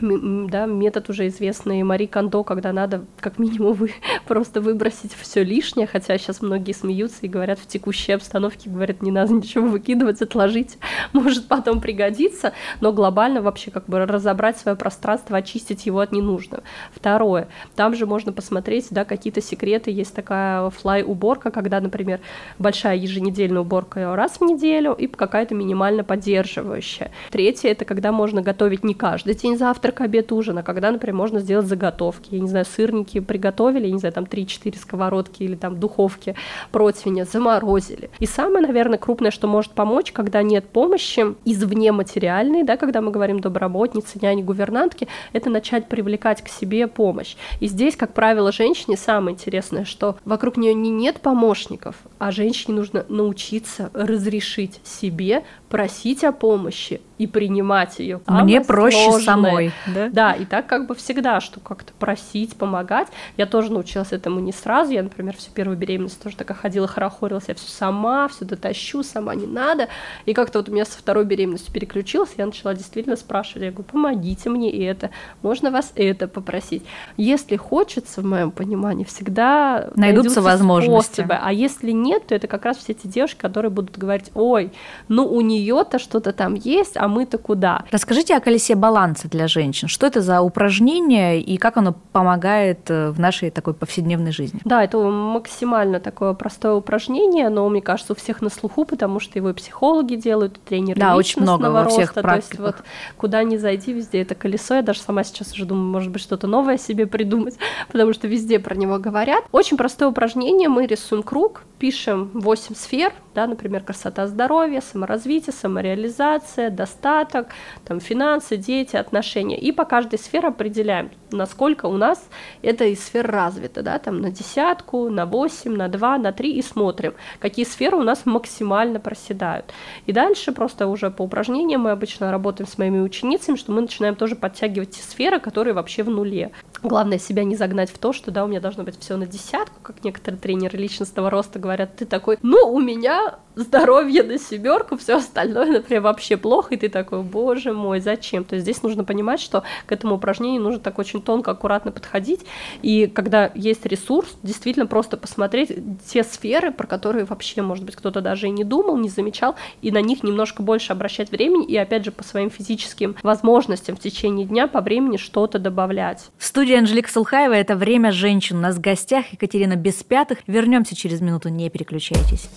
да, метод уже известный Мари Кондо, когда надо как минимум вы, просто выбросить все лишнее, хотя сейчас многие смеются и говорят в текущей обстановке, говорят, не надо ничего выкидывать, отложить, может потом пригодиться, но глобально вообще как бы разобрать свое пространство, очистить его от ненужного. Второе, там же можно посмотреть, да, какие-то секреты, есть такая флай-уборка, когда, например, большая еженедельная уборка раз в неделю и какая-то минимально поддерживающая. Третье, это когда можно готовить не каждый день завтра, завтрак, обед, ужин, а когда, например, можно сделать заготовки. Я не знаю, сырники приготовили, я не знаю, там 3-4 сковородки или там духовки, противня, заморозили. И самое, наверное, крупное, что может помочь, когда нет помощи извне материальной, да, когда мы говорим доброботницы, няни, гувернантки, это начать привлекать к себе помощь. И здесь, как правило, женщине самое интересное, что вокруг нее не нет помощников, а женщине нужно научиться разрешить себе просить о помощи и принимать ее. Мне проще сложное. самой, да? Да, и так как бы всегда, что как-то просить, помогать. Я тоже научилась этому не сразу. Я, например, всю первую беременность тоже такая ходила, хорохорилась, я все сама, все дотащу, сама не надо. И как-то вот у меня со второй беременностью переключилась, я начала действительно спрашивать, я говорю, помогите мне это, можно вас это попросить. Если хочется, в моем понимании, всегда найдутся возможности. Способы. А если нет, то это как раз все эти девушки, которые будут говорить, ой, ну у нее нее-то что-то там есть, а мы-то куда? Расскажите о колесе баланса для женщин. Что это за упражнение и как оно помогает э, в нашей такой повседневной жизни? Да, это максимально такое простое упражнение, но мне кажется, у всех на слуху, потому что его и психологи делают, и тренеры Да, очень много во всех роста, То есть вот куда ни зайди, везде это колесо. Я даже сама сейчас уже думаю, может быть, что-то новое себе придумать, потому что везде про него говорят. Очень простое упражнение. Мы рисуем круг, пишем 8 сфер, да, например, красота, здоровье, саморазвитие, самореализация, достаток, там, финансы, дети, отношения. И по каждой сфере определяем, насколько у нас это из сфер развито, да, там на десятку, на восемь, на два, на три и смотрим, какие сферы у нас максимально проседают. И дальше просто уже по упражнениям мы обычно работаем с моими ученицами, что мы начинаем тоже подтягивать те сферы, которые вообще в нуле. Главное себя не загнать в то, что да, у меня должно быть все на десятку, как некоторые тренеры личностного роста говорят, ты такой, ну, у меня здоровье на семерку, все остальное, например, вообще плохо, и ты такой, боже мой, зачем? То есть здесь нужно понимать, что к этому упражнению нужно так очень тонко, аккуратно подходить, и когда есть ресурс, действительно просто посмотреть те сферы, про которые вообще, может быть, кто-то даже и не думал, не замечал, и на них немножко больше обращать времени, и опять же по своим физическим возможностям в течение дня по времени что-то добавлять. В студии Анжелика Сулхаева это «Время женщин». У нас в гостях Екатерина Беспятых. Вернемся через минуту, не переключайтесь.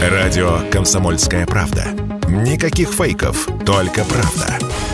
Радио «Комсомольская правда». Никаких фейков, только правда.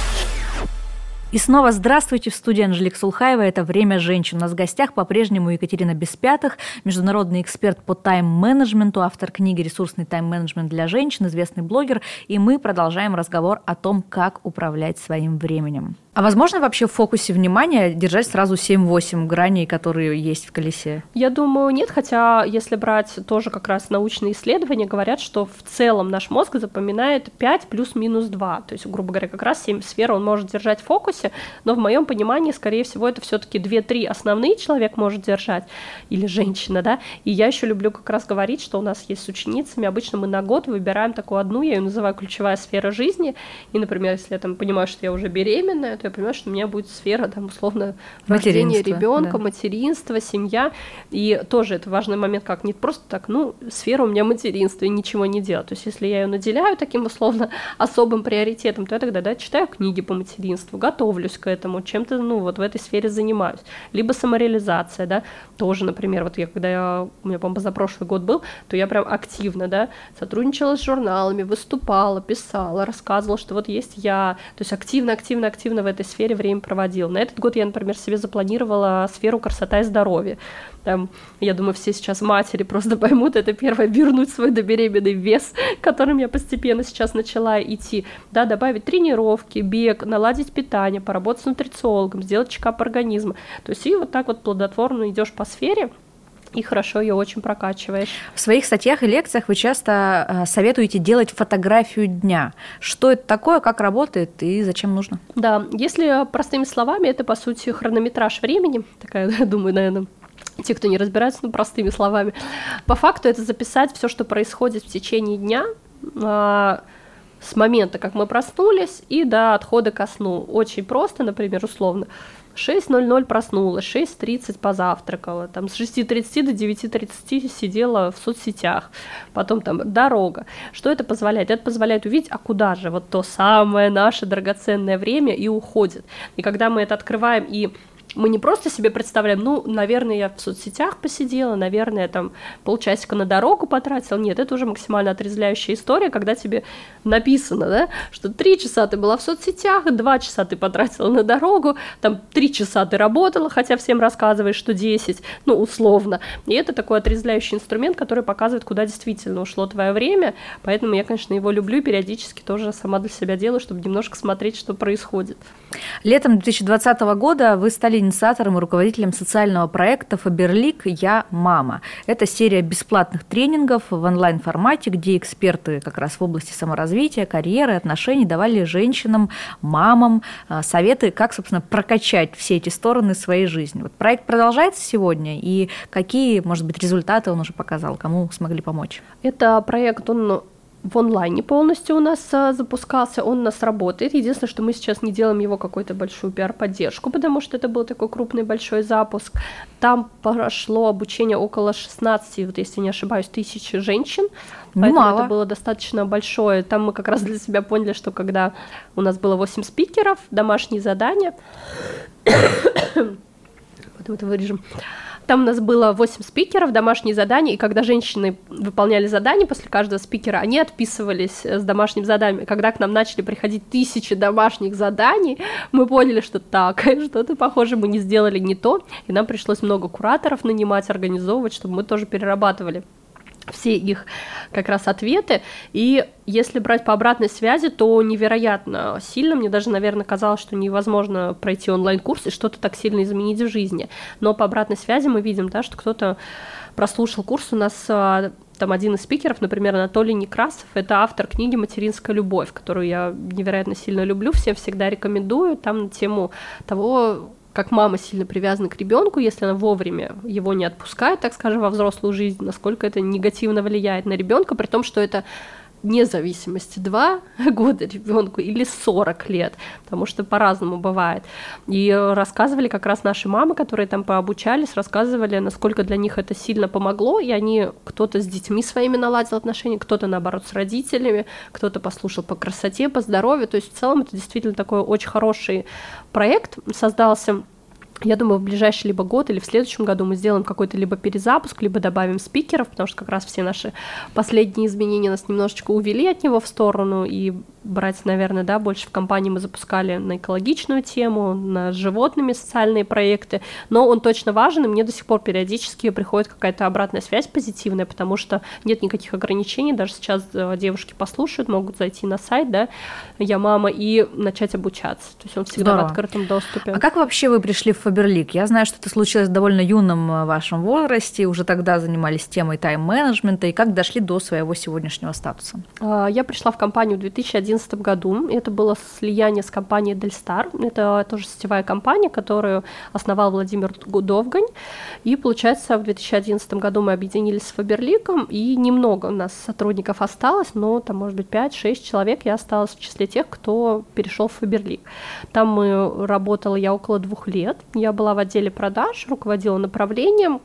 и снова здравствуйте в студии Анжелик Сулхаева. Это «Время женщин». У нас в гостях по-прежнему Екатерина Беспятых, международный эксперт по тайм-менеджменту, автор книги «Ресурсный тайм-менеджмент для женщин», известный блогер. И мы продолжаем разговор о том, как управлять своим временем. А возможно вообще в фокусе внимания держать сразу 7-8 граней, которые есть в колесе? Я думаю, нет, хотя если брать тоже как раз научные исследования, говорят, что в целом наш мозг запоминает 5 плюс-минус 2. То есть, грубо говоря, как раз 7 сфер он может держать в фокусе, но в моем понимании, скорее всего, это все-таки 2-3 основные человек может держать, или женщина, да. И я еще люблю как раз говорить, что у нас есть с ученицами, обычно мы на год выбираем такую одну, я ее называю ключевая сфера жизни, и, например, если я там понимаю, что я уже беременная, то я понимаю, что у меня будет сфера, там, условно, рождения ребенка, да. материнство, семья. И тоже это важный момент, как не просто так, ну, сфера у меня материнство, и ничего не делать. То есть, если я ее наделяю таким условно особым приоритетом, то я тогда, да, читаю книги по материнству, готовлюсь к этому, чем-то, ну, вот в этой сфере занимаюсь. Либо самореализация, да, тоже, например, вот я, когда я, у меня, по-моему, прошлый год был, то я прям активно, да, сотрудничала с журналами, выступала, писала, рассказывала, что вот есть я, то есть активно, активно, активно в этой сфере время проводил. На этот год я, например, себе запланировала сферу красота и здоровья. Там, я думаю, все сейчас матери просто поймут, это первое, вернуть свой добеременный вес, которым я постепенно сейчас начала идти, да, добавить тренировки, бег, наладить питание, поработать с нутрициологом, сделать чекап организма. То есть и вот так вот плодотворно идешь по сфере, и хорошо ее очень прокачиваешь. В своих статьях и лекциях вы часто э, советуете делать фотографию дня. Что это такое, как работает и зачем нужно? Да, если простыми словами, это по сути хронометраж времени, такая, думаю, наверное, те, кто не разбирается, ну, простыми словами. По факту это записать все, что происходит в течение дня, а, с момента, как мы проснулись, и до отхода ко сну. Очень просто, например, условно. 6.00 проснулась, 6.30 позавтракала, там с 6.30 до 9.30 сидела в соцсетях, потом там дорога. Что это позволяет? Это позволяет увидеть, а куда же вот то самое наше драгоценное время и уходит. И когда мы это открываем и мы не просто себе представляем, ну, наверное, я в соцсетях посидела, наверное, там полчасика на дорогу потратила. Нет, это уже максимально отрезвляющая история, когда тебе написано, да, что три часа ты была в соцсетях, два часа ты потратила на дорогу, там три часа ты работала, хотя всем рассказываешь, что 10, ну, условно. И это такой отрезвляющий инструмент, который показывает, куда действительно ушло твое время, поэтому я, конечно, его люблю и периодически тоже сама для себя делаю, чтобы немножко смотреть, что происходит. Летом 2020 года вы стали инициатором и руководителем социального проекта «Фаберлик. Я мама». Это серия бесплатных тренингов в онлайн-формате, где эксперты как раз в области саморазвития, карьеры, отношений давали женщинам, мамам а, советы, как, собственно, прокачать все эти стороны своей жизни. Вот проект продолжается сегодня, и какие, может быть, результаты он уже показал, кому смогли помочь? Это проект, он в онлайне полностью у нас а, запускался, он у нас работает. Единственное, что мы сейчас не делаем его какую-то большую пиар-поддержку, потому что это был такой крупный большой запуск. Там прошло обучение около 16, вот если не ошибаюсь, тысяч женщин. Поэтому Мало. это было достаточно большое. Там мы как раз для себя поняли, что когда у нас было 8 спикеров, домашние задания, потом это вырежем, Там у нас было 8 спикеров, домашние задания, и когда женщины выполняли задания после каждого спикера, они отписывались с домашним заданием. Когда к нам начали приходить тысячи домашних заданий, мы поняли, что так, что-то, похоже, мы не сделали не то, и нам пришлось много кураторов нанимать, организовывать, чтобы мы тоже перерабатывали все их как раз ответы. И если брать по обратной связи, то невероятно сильно. Мне даже, наверное, казалось, что невозможно пройти онлайн-курс и что-то так сильно изменить в жизни. Но по обратной связи мы видим, да, что кто-то прослушал курс. У нас а, там один из спикеров, например, Анатолий Некрасов, это автор книги «Материнская любовь», которую я невероятно сильно люблю, всем всегда рекомендую. Там на тему того, как мама сильно привязана к ребенку, если она вовремя его не отпускает, так скажем, во взрослую жизнь, насколько это негативно влияет на ребенка, при том, что это независимости 2 года ребенку или 40 лет, потому что по-разному бывает. И рассказывали как раз наши мамы, которые там пообучались, рассказывали, насколько для них это сильно помогло, и они, кто-то с детьми своими наладил отношения, кто-то, наоборот, с родителями, кто-то послушал по красоте, по здоровью, то есть в целом это действительно такой очень хороший проект создался, я думаю, в ближайший либо год или в следующем году мы сделаем какой-то либо перезапуск, либо добавим спикеров, потому что как раз все наши последние изменения нас немножечко увели от него в сторону, и брать, наверное, да, больше в компании мы запускали на экологичную тему, на животными социальные проекты, но он точно важен, и мне до сих пор периодически приходит какая-то обратная связь позитивная, потому что нет никаких ограничений, даже сейчас э, девушки послушают, могут зайти на сайт, да, я мама, и начать обучаться, то есть он всегда Здорово. в открытом доступе. А как вообще вы пришли в Фаберлик? Я знаю, что это случилось в довольно юном э, вашем возрасте, уже тогда занимались темой тайм-менеджмента, и как дошли до своего сегодняшнего статуса? А, я пришла в компанию в 2011 2011 году. Это было слияние с компанией Дельстар. Это тоже сетевая компания, которую основал Владимир Довгань. И, получается, в 2011 году мы объединились с Фаберликом, и немного у нас сотрудников осталось, но там, может быть, 5-6 человек я осталась в числе тех, кто перешел в Фаберлик. Там мы работала я около двух лет. Я была в отделе продаж, руководила направлением,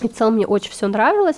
и в целом мне очень все нравилось.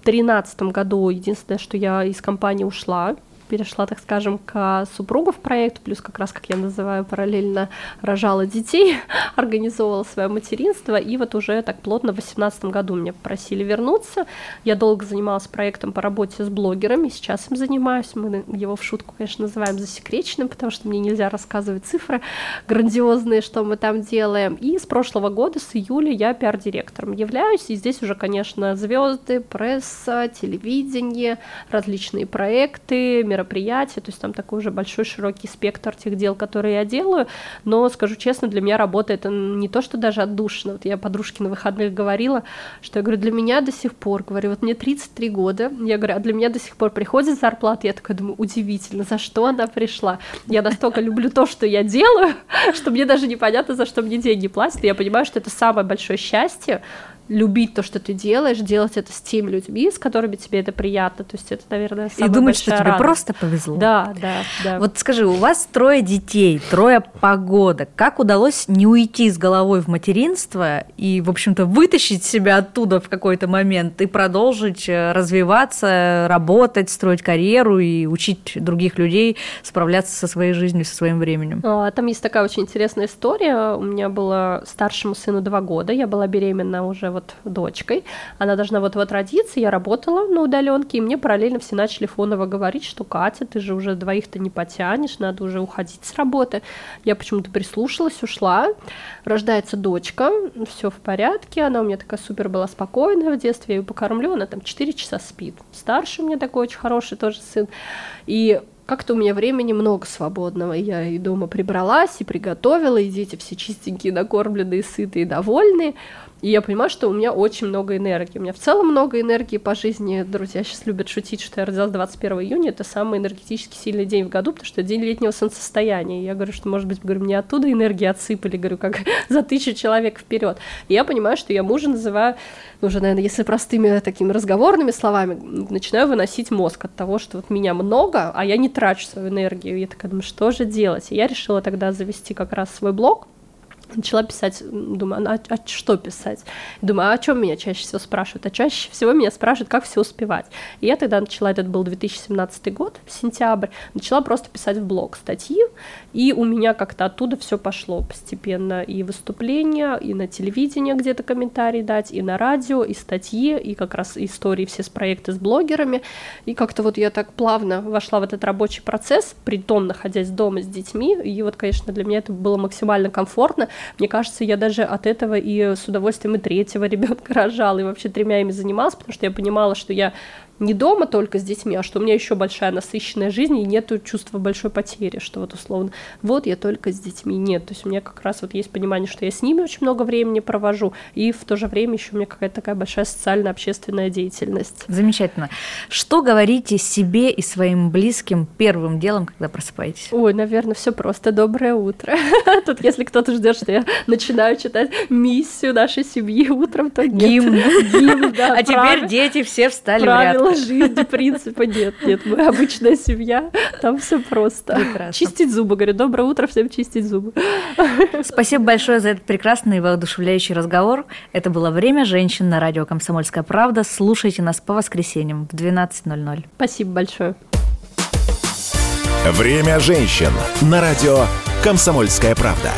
В 2013 году единственное, что я из компании ушла, перешла, так скажем, к супругу в проект, плюс как раз, как я называю, параллельно рожала детей, организовывала свое материнство, и вот уже так плотно в 2018 году меня попросили вернуться. Я долго занималась проектом по работе с блогерами, сейчас им занимаюсь, мы его в шутку, конечно, называем засекреченным, потому что мне нельзя рассказывать цифры грандиозные, что мы там делаем. И с прошлого года, с июля, я пиар-директором являюсь, и здесь уже, конечно, звезды, пресса, телевидение, различные проекты, мероприятия, то есть там такой уже большой широкий спектр тех дел, которые я делаю, но скажу честно, для меня работа это не то, что даже отдушно, вот я подружке на выходных говорила, что я говорю, для меня до сих пор, говорю, вот мне 33 года, я говорю, а для меня до сих пор приходит зарплата, я такая думаю, удивительно, за что она пришла, я настолько люблю то, что я делаю, что мне даже непонятно, за что мне деньги платят, я понимаю, что это самое большое счастье, любить то, что ты делаешь, делать это с теми людьми, с которыми тебе это приятно. То есть это, наверное, самая И думать, что радость. тебе просто повезло. Да, да, да. Вот скажи, у вас трое детей, трое погодок. Как удалось не уйти с головой в материнство и, в общем-то, вытащить себя оттуда в какой-то момент и продолжить э, развиваться, работать, строить карьеру и учить других людей справляться со своей жизнью, со своим временем? А, там есть такая очень интересная история. У меня было старшему сыну два года, я была беременна уже вот дочкой, она должна вот-вот родиться, я работала на удаленке, и мне параллельно все начали фоново говорить, что Катя, ты же уже двоих-то не потянешь, надо уже уходить с работы. Я почему-то прислушалась, ушла, рождается дочка, все в порядке, она у меня такая супер была спокойная в детстве, я ее покормлю, она там 4 часа спит. Старший у меня такой очень хороший тоже сын. И как-то у меня времени много свободного. Я и дома прибралась, и приготовила, и дети все чистенькие, накормленные, сытые, довольные. И я понимаю, что у меня очень много энергии. У меня в целом много энергии по жизни. Друзья сейчас любят шутить, что я родилась 21 июня. Это самый энергетически сильный день в году, потому что это день летнего солнцестояния. И я говорю, что, может быть, говорю, мне оттуда энергии отсыпали, говорю, как за тысячу человек вперед. И я понимаю, что я мужа называю, ну, уже, наверное, если простыми такими разговорными словами, начинаю выносить мозг от того, что вот меня много, а я не трачу свою энергию. И я такая думаю, что же делать? И я решила тогда завести как раз свой блог, начала писать, думаю, а, а что писать? Думаю, а о чем меня чаще всего спрашивают? А чаще всего меня спрашивают, как все успевать. И я тогда начала, этот был 2017 год, сентябрь, начала просто писать в блог статьи, и у меня как-то оттуда все пошло постепенно. И выступления, и на телевидении где-то комментарии дать, и на радио, и статьи, и как раз истории все с проекты с блогерами. И как-то вот я так плавно вошла в этот рабочий процесс, при том находясь дома с детьми. И вот, конечно, для меня это было максимально комфортно, мне кажется, я даже от этого и с удовольствием и третьего ребенка рожала, и вообще тремя ими занималась, потому что я понимала, что я не дома только с детьми, а что у меня еще большая насыщенная жизнь, и нету чувства большой потери, что вот условно, вот я только с детьми. Нет, то есть у меня как раз вот есть понимание, что я с ними очень много времени провожу, и в то же время еще у меня какая-то такая большая социально-общественная деятельность. Замечательно. Что говорите себе и своим близким первым делом, когда просыпаетесь? Ой, наверное, все просто. Доброе утро. Тут, если кто-то ждет, что я начинаю читать миссию нашей семьи утром, то гимн. Гимн, да. А теперь дети все встали в ряд правила жизни, принципа нет, нет, мы обычная семья, там все просто. Прекрасно. Чистить зубы, говорю, доброе утро, всем чистить зубы. Спасибо большое за этот прекрасный и воодушевляющий разговор. Это было «Время женщин» на радио «Комсомольская правда». Слушайте нас по воскресеньям в 12.00. Спасибо большое. «Время женщин» на радио «Комсомольская правда».